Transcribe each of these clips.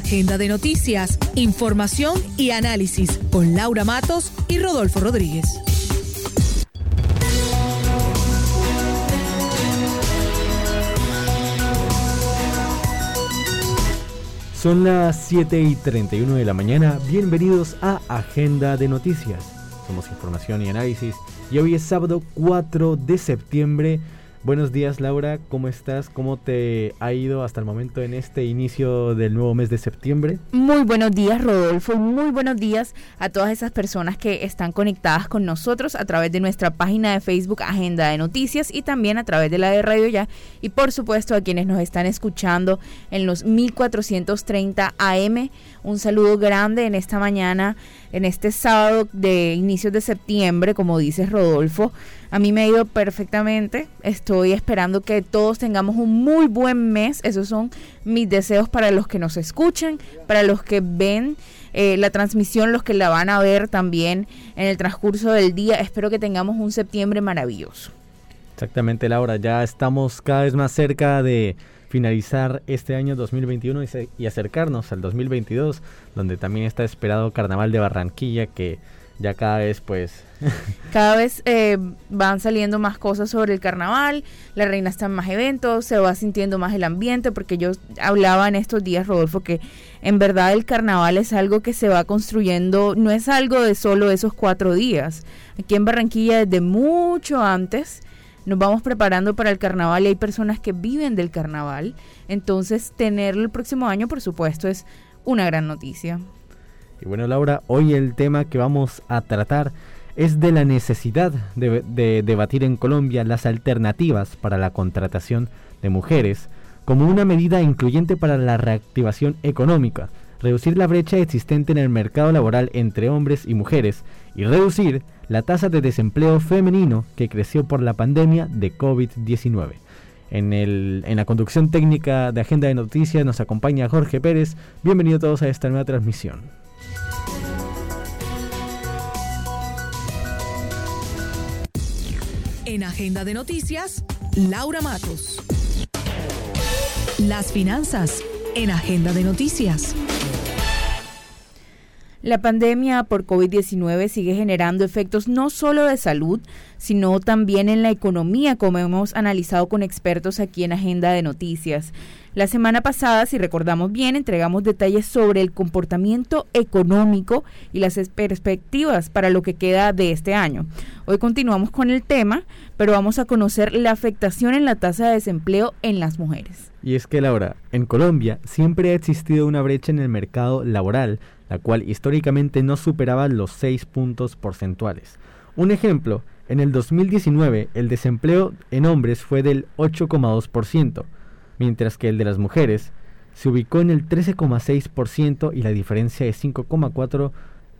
Agenda de noticias, información y análisis con Laura Matos y Rodolfo Rodríguez. Son las 7 y 31 de la mañana. Bienvenidos a Agenda de Noticias. Somos información y análisis. Y hoy es sábado 4 de septiembre Buenos días Laura, ¿cómo estás? ¿Cómo te ha ido hasta el momento en este inicio del nuevo mes de septiembre? Muy buenos días Rodolfo, muy buenos días a todas esas personas que están conectadas con nosotros a través de nuestra página de Facebook Agenda de Noticias y también a través de la de Radio Ya y por supuesto a quienes nos están escuchando en los 1430 AM. Un saludo grande en esta mañana, en este sábado de inicios de septiembre, como dices Rodolfo. A mí me ha ido perfectamente. Estoy esperando que todos tengamos un muy buen mes. Esos son mis deseos para los que nos escuchan, para los que ven eh, la transmisión, los que la van a ver también en el transcurso del día. Espero que tengamos un septiembre maravilloso. Exactamente, Laura. Ya estamos cada vez más cerca de finalizar este año 2021 y acercarnos al 2022, donde también está esperado Carnaval de Barranquilla que ya cada vez pues... cada vez eh, van saliendo más cosas sobre el carnaval, la reina está en más eventos, se va sintiendo más el ambiente, porque yo hablaba en estos días, Rodolfo, que en verdad el carnaval es algo que se va construyendo, no es algo de solo esos cuatro días. Aquí en Barranquilla desde mucho antes nos vamos preparando para el carnaval y hay personas que viven del carnaval, entonces tenerlo el próximo año, por supuesto, es una gran noticia. Y bueno, Laura, hoy el tema que vamos a tratar es de la necesidad de, debatir en Colombia las alternativas para la contratación de mujeres como una medida incluyente para la reactivación económica, reducir la brecha existente en el mercado laboral entre hombres y mujeres y reducir la tasa de desempleo femenino que creció por la pandemia de COVID-19. En, en la conducción técnica de Agenda de Noticias nos acompaña Jorge Pérez. Bienvenidos todos a esta nueva transmisión. En Agenda de Noticias, Laura Matos. Las finanzas en Agenda de Noticias. La pandemia por COVID-19 sigue generando efectos no solo de salud, sino también en la economía, como hemos analizado con expertos aquí en Agenda de Noticias. La semana pasada, si recordamos bien, entregamos detalles sobre el comportamiento económico y las perspectivas para lo que queda de este año. Hoy continuamos con el tema, pero vamos a conocer la afectación en la tasa de desempleo en las mujeres. Y es que, Laura, en Colombia siempre ha existido una brecha en el mercado laboral la cual históricamente no superaba los 6 puntos porcentuales. Un ejemplo, en el 2019 el desempleo en hombres fue del 8,2%, mientras que el de las mujeres se ubicó en el 13,6% y la diferencia es 5,4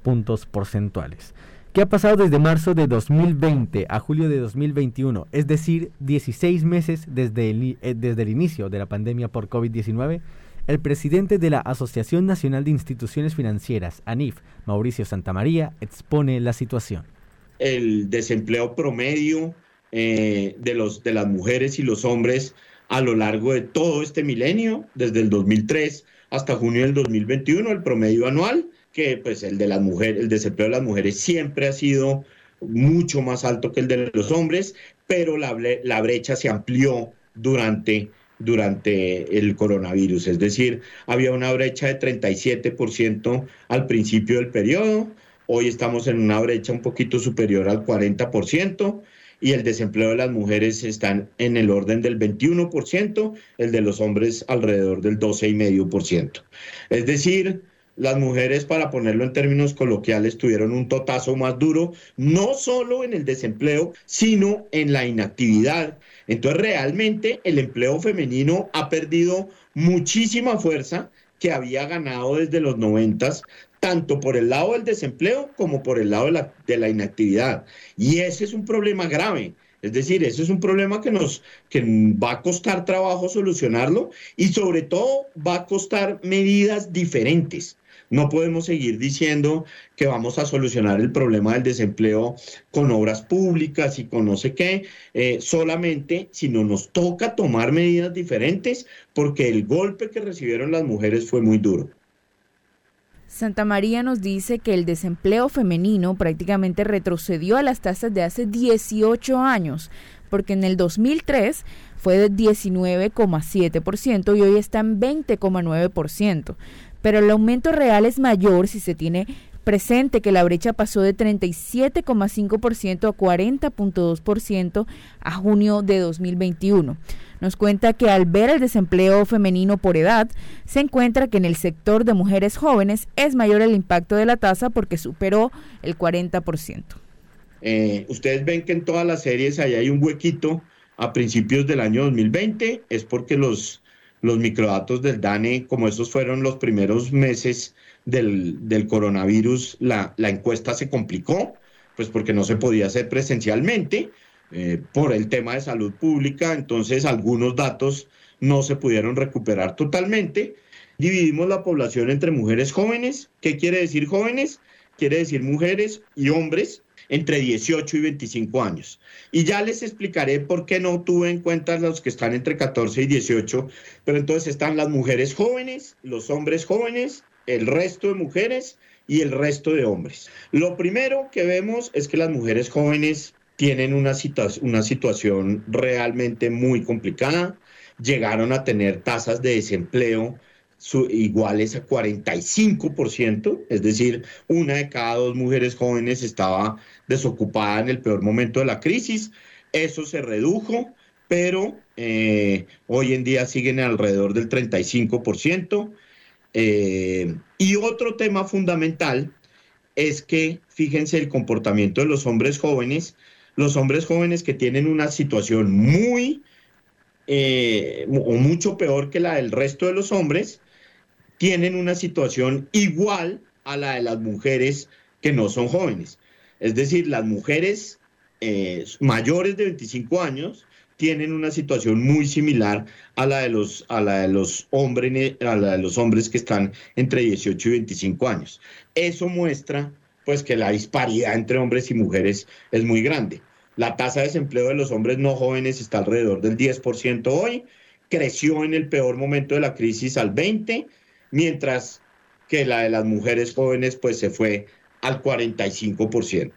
puntos porcentuales. ¿Qué ha pasado desde marzo de 2020 a julio de 2021? Es decir, 16 meses desde el, eh, desde el inicio de la pandemia por COVID-19 el presidente de la Asociación Nacional de Instituciones Financieras, ANIF, Mauricio Santamaría, expone la situación. El desempleo promedio eh, de, los, de las mujeres y los hombres a lo largo de todo este milenio, desde el 2003 hasta junio del 2021, el promedio anual, que pues el de las mujeres, el desempleo de las mujeres siempre ha sido mucho más alto que el de los hombres, pero la, la brecha se amplió durante durante el coronavirus. Es decir, había una brecha de 37% al principio del periodo, hoy estamos en una brecha un poquito superior al 40% y el desempleo de las mujeres está en el orden del 21%, el de los hombres alrededor del 12,5%. Es decir, las mujeres, para ponerlo en términos coloquiales, tuvieron un totazo más duro, no solo en el desempleo, sino en la inactividad entonces realmente el empleo femenino ha perdido muchísima fuerza que había ganado desde los noventas tanto por el lado del desempleo como por el lado de la, de la inactividad. Y ese es un problema grave. Es decir, ese es un problema que nos que va a costar trabajo solucionarlo y sobre todo va a costar medidas diferentes. No podemos seguir diciendo que vamos a solucionar el problema del desempleo con obras públicas y con no sé qué, eh, solamente si no nos toca tomar medidas diferentes porque el golpe que recibieron las mujeres fue muy duro. Santa María nos dice que el desempleo femenino prácticamente retrocedió a las tasas de hace 18 años, porque en el 2003 fue de 19,7% y hoy está en 20,9%. Pero el aumento real es mayor si se tiene presente que la brecha pasó de 37,5% a 40,2% a junio de 2021. Nos cuenta que al ver el desempleo femenino por edad, se encuentra que en el sector de mujeres jóvenes es mayor el impacto de la tasa porque superó el 40%. Eh, ustedes ven que en todas las series ahí hay un huequito a principios del año 2020, es porque los, los microdatos del DANE, como esos fueron los primeros meses del, del coronavirus, la, la encuesta se complicó, pues porque no se podía hacer presencialmente eh, por el tema de salud pública, entonces algunos datos no se pudieron recuperar totalmente. Dividimos la población entre mujeres jóvenes. ¿Qué quiere decir jóvenes? Quiere decir mujeres y hombres entre 18 y 25 años. Y ya les explicaré por qué no tuve en cuenta los que están entre 14 y 18, pero entonces están las mujeres jóvenes, los hombres jóvenes, el resto de mujeres y el resto de hombres. Lo primero que vemos es que las mujeres jóvenes tienen una, una situación realmente muy complicada, llegaron a tener tasas de desempleo iguales a 45%, es decir, una de cada dos mujeres jóvenes estaba desocupada en el peor momento de la crisis. Eso se redujo, pero eh, hoy en día siguen alrededor del 35%. Eh, y otro tema fundamental es que, fíjense, el comportamiento de los hombres jóvenes los hombres jóvenes que tienen una situación muy eh, o mucho peor que la del resto de los hombres, tienen una situación igual a la de las mujeres que no son jóvenes. Es decir, las mujeres eh, mayores de 25 años tienen una situación muy similar a la de los, a la de los, hombres, a la de los hombres que están entre 18 y 25 años. Eso muestra pues que la disparidad entre hombres y mujeres es muy grande. La tasa de desempleo de los hombres no jóvenes está alrededor del 10% hoy, creció en el peor momento de la crisis al 20%, mientras que la de las mujeres jóvenes pues se fue al 45%.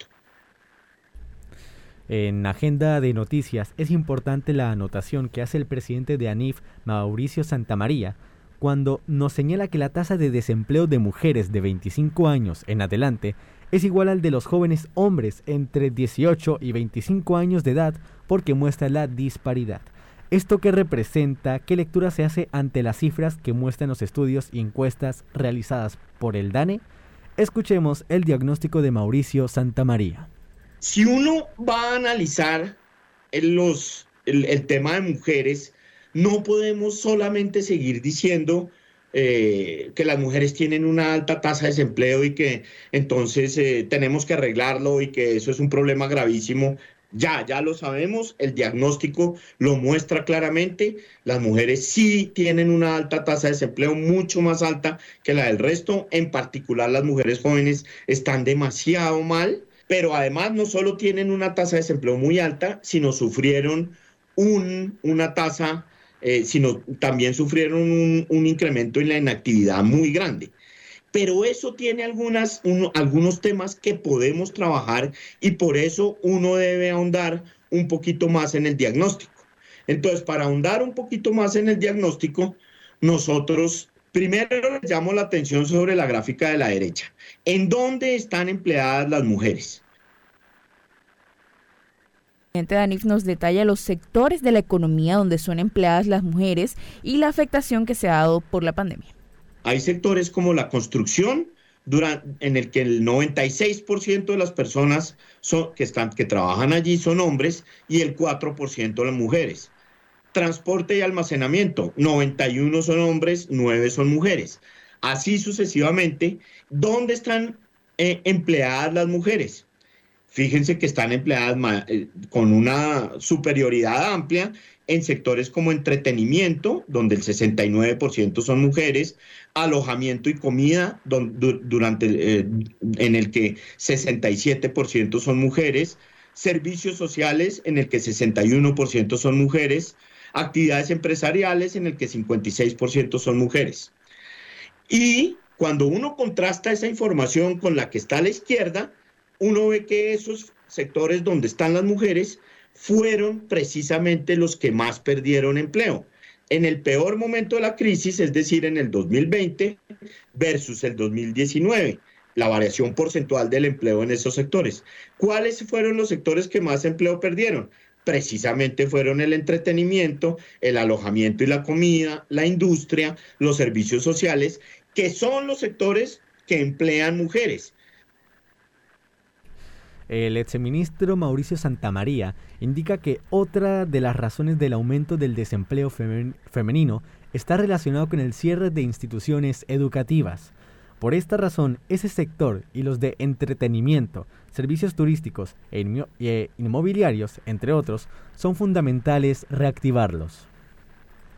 En agenda de noticias es importante la anotación que hace el presidente de ANIF, Mauricio Santamaría, cuando nos señala que la tasa de desempleo de mujeres de 25 años en adelante es igual al de los jóvenes hombres entre 18 y 25 años de edad porque muestra la disparidad. ¿Esto qué representa? ¿Qué lectura se hace ante las cifras que muestran los estudios y encuestas realizadas por el DANE? Escuchemos el diagnóstico de Mauricio Santamaría. Si uno va a analizar los, el tema de mujeres, no podemos solamente seguir diciendo eh, que las mujeres tienen una alta tasa de desempleo y que entonces eh, tenemos que arreglarlo y que eso es un problema gravísimo. Ya, ya lo sabemos, el diagnóstico lo muestra claramente, las mujeres sí tienen una alta tasa de desempleo, mucho más alta que la del resto, en particular las mujeres jóvenes están demasiado mal, pero además no solo tienen una tasa de desempleo muy alta, sino sufrieron un, una tasa eh, sino también sufrieron un, incremento en la inactividad muy grande. Pero eso tiene algunas, algunos temas que podemos trabajar y por eso uno debe ahondar un poquito más en el diagnóstico. Entonces, para ahondar un poquito más en el diagnóstico, nosotros primero les llamo la atención sobre la gráfica de la derecha. ¿En dónde están empleadas las mujeres? presidente Danif nos detalla los sectores de la economía donde son empleadas las mujeres y la afectación que se ha dado por la pandemia. Hay sectores como la construcción, en el que el 96% de las personas que, trabajan allí son hombres y el 4% las mujeres. Transporte y almacenamiento, 91 son hombres, 9 son mujeres. así sucesivamente, ¿dónde están eh, empleadas las mujeres? Fíjense que están empleadas eh, con una superioridad amplia en sectores como entretenimiento, donde el 69% son mujeres, alojamiento y comida, durante, eh, en el que 67% son mujeres, servicios sociales, en el que 61% son mujeres, actividades empresariales, en el que 56% son mujeres. Y cuando uno contrasta esa información con la que está a la izquierda, uno ve que esos sectores donde están las mujeres fueron precisamente los que más perdieron empleo. En el peor momento de la crisis, es decir, en el 2020 versus el 2019, la variación porcentual del empleo en esos sectores. ¿Cuáles fueron los sectores que más empleo perdieron? Precisamente fueron el entretenimiento, el alojamiento y la comida, la industria, los servicios sociales, que son los sectores que emplean mujeres. El exministro Mauricio Santamaría indica que otra de las razones del aumento del desempleo femenino está relacionado con el cierre de instituciones educativas. Por esta razón, ese sector y los de entretenimiento, servicios turísticos e, e inmobiliarios, entre otros, son fundamentales reactivarlos.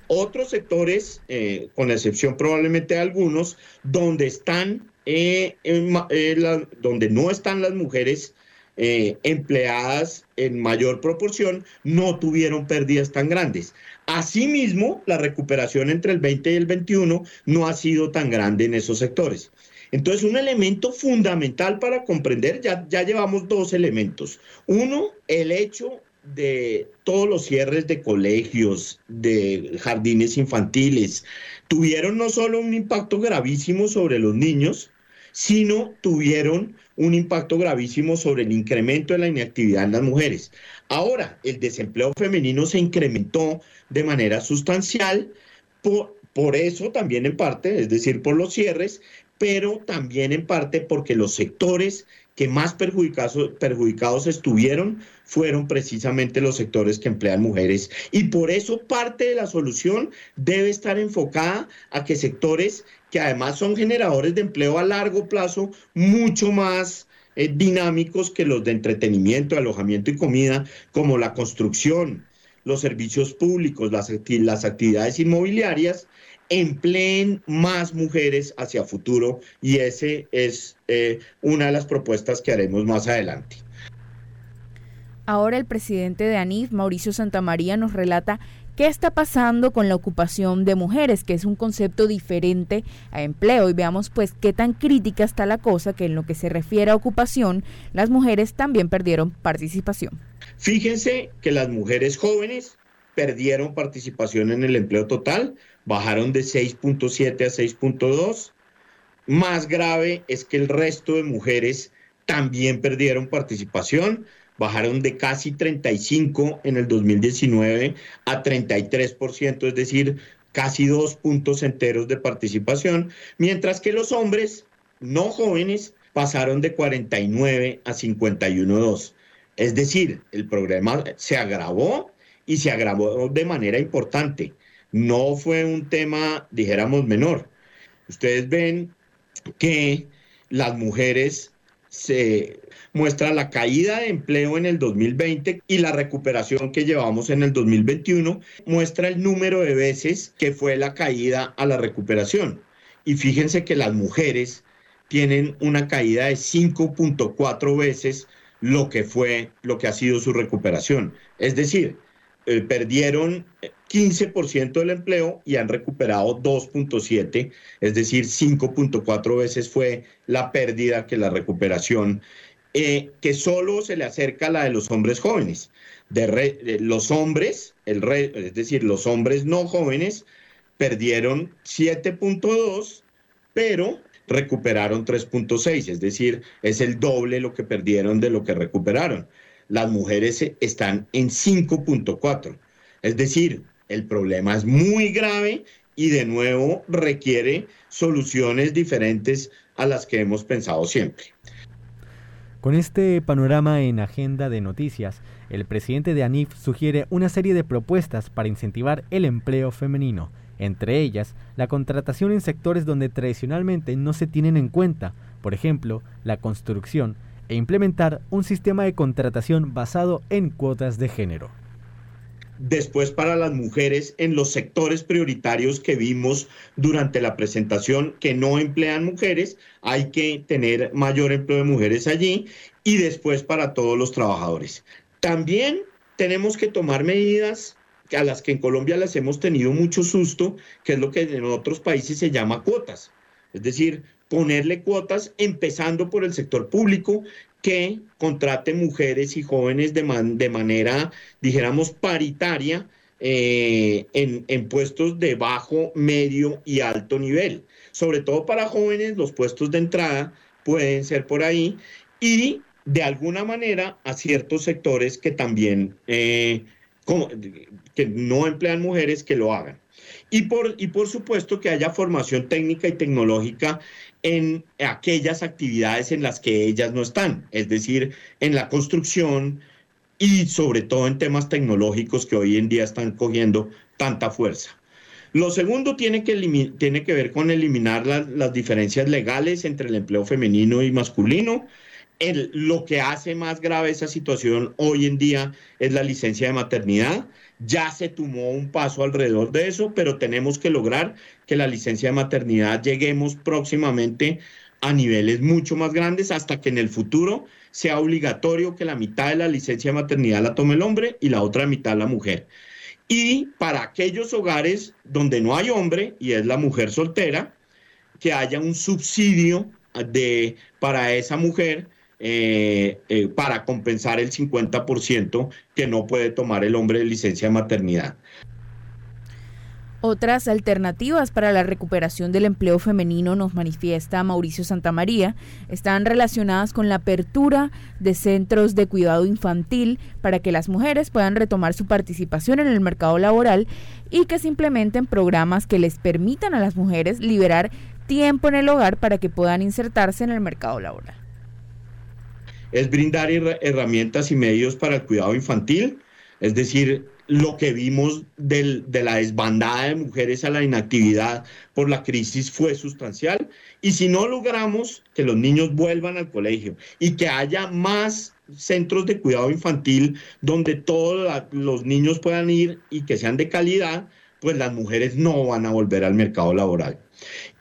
Otros sectores, eh, con excepción probablemente de algunos, donde están, eh, eh, donde no están las mujeres eh, empleadas en mayor proporción no tuvieron pérdidas tan grandes. Asimismo, la recuperación entre el 20 y el 21 no ha sido tan grande en esos sectores. Entonces, un elemento fundamental para comprender, ya, ya llevamos dos elementos. Uno, el hecho de todos los cierres de colegios, de jardines infantiles, tuvieron no solo un impacto gravísimo sobre los niños, sino tuvieron un impacto gravísimo sobre el incremento de la inactividad en las mujeres. Ahora, el desempleo femenino se incrementó de manera sustancial, por, por eso también en parte, es decir, por los cierres, pero también en parte porque los sectores que más perjudicados, perjudicados estuvieron fueron precisamente los sectores que emplean mujeres. Y por eso parte de la solución debe estar enfocada a que sectores que además son generadores de empleo a largo plazo mucho más eh, dinámicos que los de entretenimiento, alojamiento y comida, como la construcción, los servicios públicos, las, las actividades inmobiliarias, empleen más mujeres hacia futuro y ese es eh, una de las propuestas que haremos más adelante. Ahora el presidente de ANIF, Mauricio Santamaría, nos relata qué está pasando con la ocupación de mujeres, que es un concepto diferente a empleo. Y veamos pues qué tan crítica está la cosa que en lo que se refiere a ocupación, las mujeres también perdieron participación. Fíjense que las mujeres jóvenes perdieron participación en el empleo total, bajaron de 6.7 a 6.2. Más grave es que el resto de mujeres también perdieron participación, bajaron de casi 35 en el 2019 a 33%, es decir, casi dos puntos enteros de participación, mientras que los hombres no jóvenes pasaron de 49 a 51.2. Es decir, el problema se agravó y se agravó de manera importante. No fue un tema, dijéramos, menor. Ustedes ven que las mujeres se muestra la caída de empleo en el 2020 y la recuperación que llevamos en el 2021, muestra el número de veces que fue la caída a la recuperación. Y fíjense que las mujeres tienen una caída de 5.4 veces lo que fue, lo que ha sido su recuperación. Es decir, eh, perdieron 15% del empleo y han recuperado 2.7, es decir, 5.4 veces fue la pérdida que la recuperación, eh, que solo se le acerca la de los hombres jóvenes. De, los hombres, es decir, los hombres no jóvenes, perdieron 7.2, pero recuperaron 3.6, es decir, es el doble lo que perdieron de lo que recuperaron. Las mujeres están en 5.4, es decir, el problema es muy grave y de nuevo requiere soluciones diferentes a las que hemos pensado siempre. Con este panorama en agenda de noticias, el presidente de ANIF sugiere una serie de propuestas para incentivar el empleo femenino. entre ellas la contratación en sectores donde tradicionalmente no se tienen en cuenta, por ejemplo, la construcción, e implementar un sistema de contratación basado en cuotas de género. Después para las mujeres en los sectores prioritarios que vimos durante la presentación que no emplean mujeres, hay que tener mayor empleo de mujeres allí y después para todos los trabajadores. También tenemos que tomar medidas a las que en Colombia les hemos tenido mucho susto, que es lo que en otros países se llama cuotas. Es decir, ponerle cuotas empezando por el sector público que contrate mujeres y jóvenes de, de manera, dijéramos, paritaria eh, en, en puestos de bajo, medio y alto nivel. Sobre todo para jóvenes, los puestos de entrada pueden ser por ahí y de alguna manera a ciertos sectores que también eh, que no emplean mujeres que lo hagan. Y por, y por supuesto que haya formación técnica y tecnológica en aquellas actividades en las que ellas no están, es decir, en la construcción y sobre todo en temas tecnológicos que hoy en día están cogiendo tanta fuerza. Lo segundo tiene que, tiene que ver con eliminar las diferencias legales entre el empleo femenino y masculino, lo que hace más grave esa situación hoy en día es la licencia de maternidad. Ya se tomó un paso alrededor de eso, pero tenemos que lograr que la licencia de maternidad lleguemos próximamente a niveles mucho más grandes hasta que en el futuro sea obligatorio que la mitad de la licencia de maternidad la tome el hombre y la otra mitad la mujer. Y para aquellos hogares donde no hay hombre y es la mujer soltera, que haya un subsidio de, para esa mujer eh, eh, para compensar el 50% que no puede tomar el hombre de licencia de maternidad. Otras alternativas para la recuperación del empleo femenino, nos manifiesta Mauricio Santamaría, están relacionadas con la apertura de centros de cuidado infantil para que las mujeres puedan retomar su participación en el mercado laboral y que se implementen programas que les permitan a las mujeres liberar tiempo en el hogar para que puedan insertarse en el mercado laboral es brindar herramientas y medios para el cuidado infantil, es decir, lo que vimos de la desbandada de mujeres a la inactividad por la crisis fue sustancial. Y si no logramos que los niños vuelvan al colegio y que haya más centros de cuidado infantil donde todos los niños puedan ir y que sean de calidad, pues las mujeres no van a volver al mercado laboral.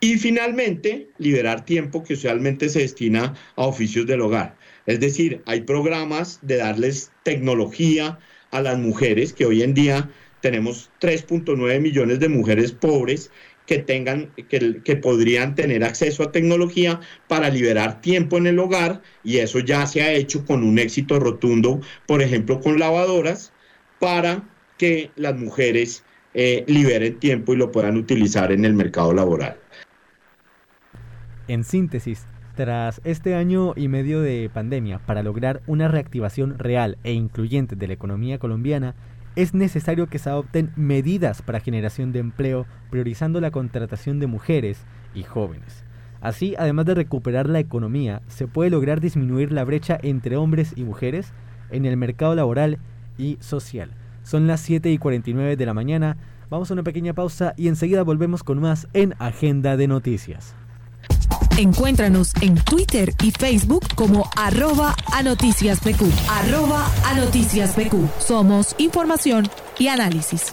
Y finalmente, liberar tiempo que usualmente se destina a oficios del hogar. Es decir, hay programas de darles tecnología a las mujeres, que hoy en día tenemos 3.9 millones de mujeres pobres que tengan, que, podrían tener acceso a tecnología para liberar tiempo en el hogar, y eso ya se ha hecho con un éxito rotundo, por ejemplo, con lavadoras, para que las mujeres eh, liberen tiempo y lo puedan utilizar en el mercado laboral. En síntesis, tras este año y medio de pandemia, para lograr una reactivación real e incluyente de la economía colombiana, es necesario que se adopten medidas para generación de empleo, priorizando la contratación de mujeres y jóvenes. Así, además de recuperar la economía, se puede lograr disminuir la brecha entre hombres y mujeres en el mercado laboral y social. Son las 7 y 49 de la mañana, vamos a una pequeña pausa y enseguida volvemos con más en Agenda de Noticias. Encuéntranos en Twitter y Facebook como arroba a noticias. Arroba a noticias. Somos información y análisis.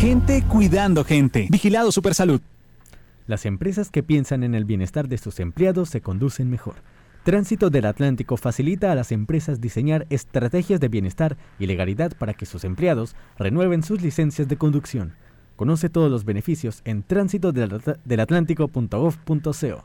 Gente cuidando gente. Vigilado Supersalud. Las empresas que piensan en el bienestar de sus empleados se conducen mejor. Tránsito del Atlántico facilita a las empresas diseñar estrategias de bienestar y legalidad para que sus empleados renueven sus licencias de conducción. Conoce todos los beneficios en tránsitodelatlantico.gov.co.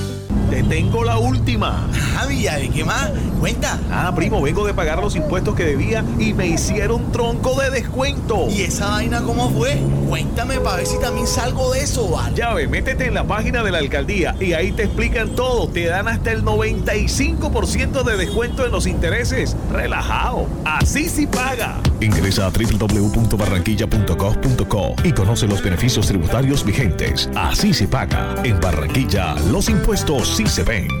Te tengo la última. Javi, ¿y qué más? Cuenta. Ah, primo, vengo de pagar los impuestos que debía y me hicieron tronco de descuento. ¿Y esa vaina cómo fue? Cuéntame para ver si también salgo de eso, ¿vale? Ya ve, métete en la página de la alcaldía y ahí te explican todo. Te dan hasta el 95% de descuento en los intereses. Relajado. Así sí paga. Ingresa a www.barranquilla.gov.co y conoce los beneficios tributarios vigentes. Así se paga. En Barranquilla, los impuestos sí se ven.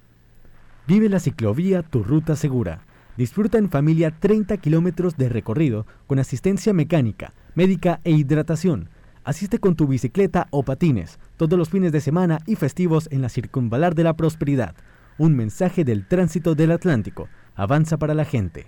Vive la ciclovía Tu Ruta Segura. Disfruta en familia 30 kilómetros de recorrido con asistencia mecánica, médica e hidratación. Asiste con tu bicicleta o patines todos los fines de semana y festivos en la Circunvalar de la Prosperidad. Un mensaje del tránsito del Atlántico. Avanza para la gente.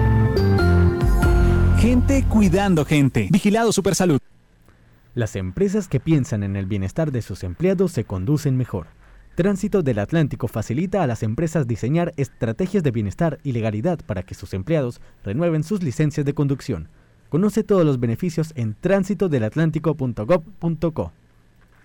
Gente cuidando gente. Vigilado Supersalud. Las empresas que piensan en el bienestar de sus empleados se conducen mejor. Tránsito del Atlántico facilita a las empresas diseñar estrategias de bienestar y legalidad para que sus empleados renueven sus licencias de conducción. Conoce todos los beneficios en tránsitodelatlantico.gov.co.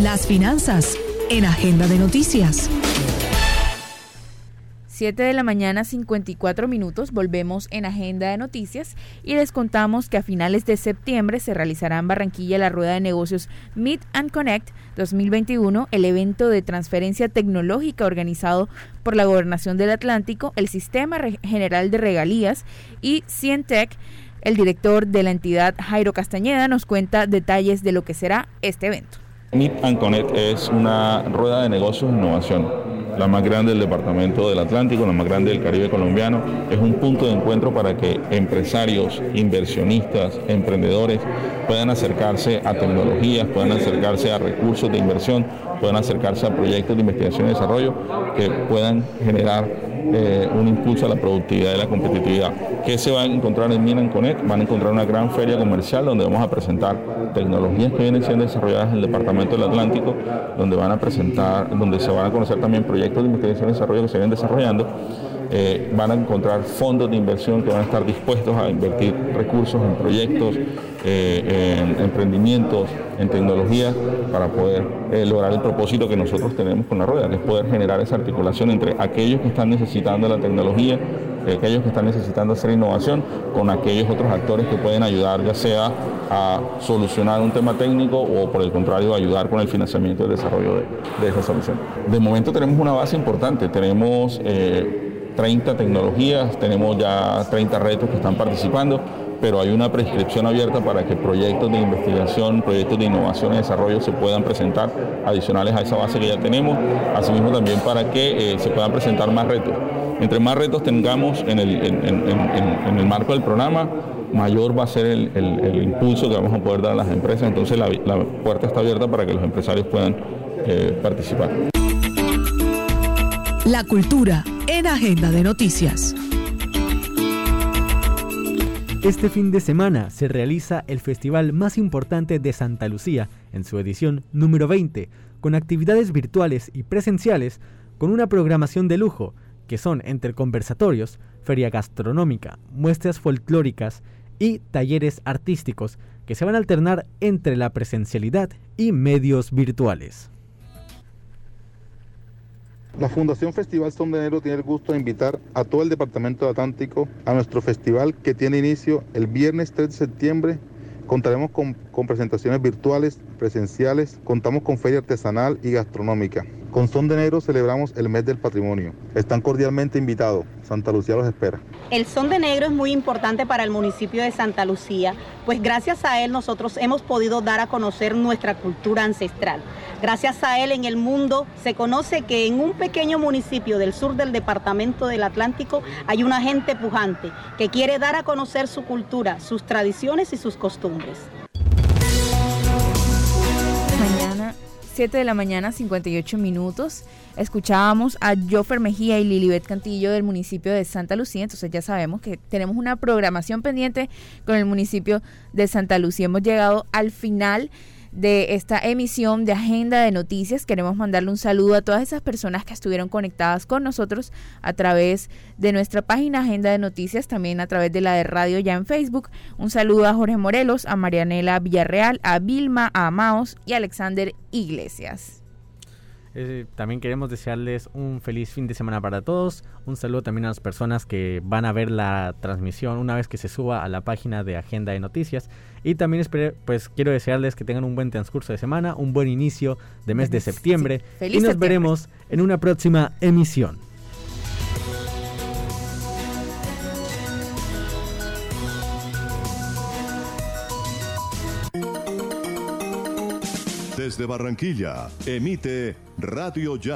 Las finanzas en Agenda de Noticias. 7 de la mañana 54 minutos volvemos en Agenda de Noticias y les contamos que a finales de septiembre se realizará en Barranquilla la rueda de negocios Meet and Connect 2021, el evento de transferencia tecnológica organizado por la Gobernación del Atlántico, el Sistema General de Regalías y Cientec El director de la entidad, Jairo Castañeda, nos cuenta detalles de lo que será este evento. Meet and Connect es una rueda de negocios e innovación, la más grande del departamento del Atlántico, la más grande del Caribe colombiano. Es un punto de encuentro para que empresarios, inversionistas, emprendedores puedan acercarse a tecnologías, puedan acercarse a recursos de inversión, puedan acercarse a proyectos de investigación y desarrollo que puedan generar eh, un impulso a la productividad y la competitividad. ¿Qué se va a encontrar en Minan Connect? Van a encontrar una gran feria comercial donde vamos a presentar tecnologías que vienen siendo desarrolladas en el Departamento del Atlántico, donde van a presentar, donde se van a conocer también proyectos de investigación y desarrollo que se vienen desarrollando. Eh, van a encontrar fondos de inversión que van a estar dispuestos a invertir recursos en proyectos, eh, en emprendimientos, en tecnología para poder lograr el propósito que nosotros tenemos con la rueda, que es poder generar esa articulación entre aquellos que están necesitando la tecnología aquellos que están necesitando hacer innovación con aquellos otros actores que pueden ayudar ya sea a solucionar un tema técnico o por el contrario ayudar con el financiamiento y el desarrollo de, esa solución. De momento tenemos una base importante, tenemos 30 eh, tecnologías, tenemos ya 30 retos que están participando, pero hay una prescripción abierta para que proyectos de investigación, proyectos de innovación y desarrollo se puedan presentar adicionales a esa base que ya tenemos, asimismo también para que eh, se puedan presentar más retos. Entre más retos tengamos en el, marco del programa, mayor va a ser el, impulso que vamos a poder dar a las empresas. Entonces la, puerta está abierta para que los empresarios puedan eh, participar. La cultura en Agenda de Noticias. Este fin de semana se realiza el festival más importante de Santa Lucía en su edición número 20, con actividades virtuales y presenciales, con una programación de lujo que son entre conversatorios, feria gastronómica, muestras folclóricas y talleres artísticos que se van a alternar entre la presencialidad y medios virtuales. La Fundación Festival Son de Enero tiene el gusto de invitar a todo el Departamento Atlántico a nuestro festival que tiene inicio el viernes 3 de septiembre. Contaremos con, con presentaciones virtuales, presenciales, contamos con feria artesanal y gastronómica. Con Son de Enero celebramos el mes del patrimonio. Están cordialmente invitados. Santa Lucía los espera. El Son de Negro es muy importante para el municipio de Santa Lucía, pues gracias a él nosotros hemos podido dar a conocer nuestra cultura ancestral. Gracias a él en el mundo se conoce que en un pequeño municipio del sur del departamento del Atlántico hay una gente pujante que quiere dar a conocer su cultura, sus tradiciones y sus costumbres. 7 de la mañana, 58 minutos. Escuchábamos a Joffer Mejía y Lilibet Cantillo del municipio de Santa Lucía. Entonces ya sabemos que tenemos una programación pendiente con el municipio de Santa Lucía. Hemos llegado al final de esta emisión de Agenda de Noticias. Queremos mandarle un saludo a todas esas personas que estuvieron conectadas con nosotros a través de nuestra página Agenda de Noticias, también a través de la de radio ya en Facebook. Un saludo a Jorge Morelos, a Marianela Villarreal, a Vilma, a Amaos y a Alexander Iglesias. Eh, también queremos desearles un feliz fin de semana para todos. Un saludo también a las personas que van a ver la transmisión una vez que se suba a la página de Agenda de Noticias. Y también pues quiero desearles que tengan un buen transcurso de semana, un buen inicio de mes de septiembre. y nos veremos en una próxima emisión. Desde Barranquilla, emite Radio Ya.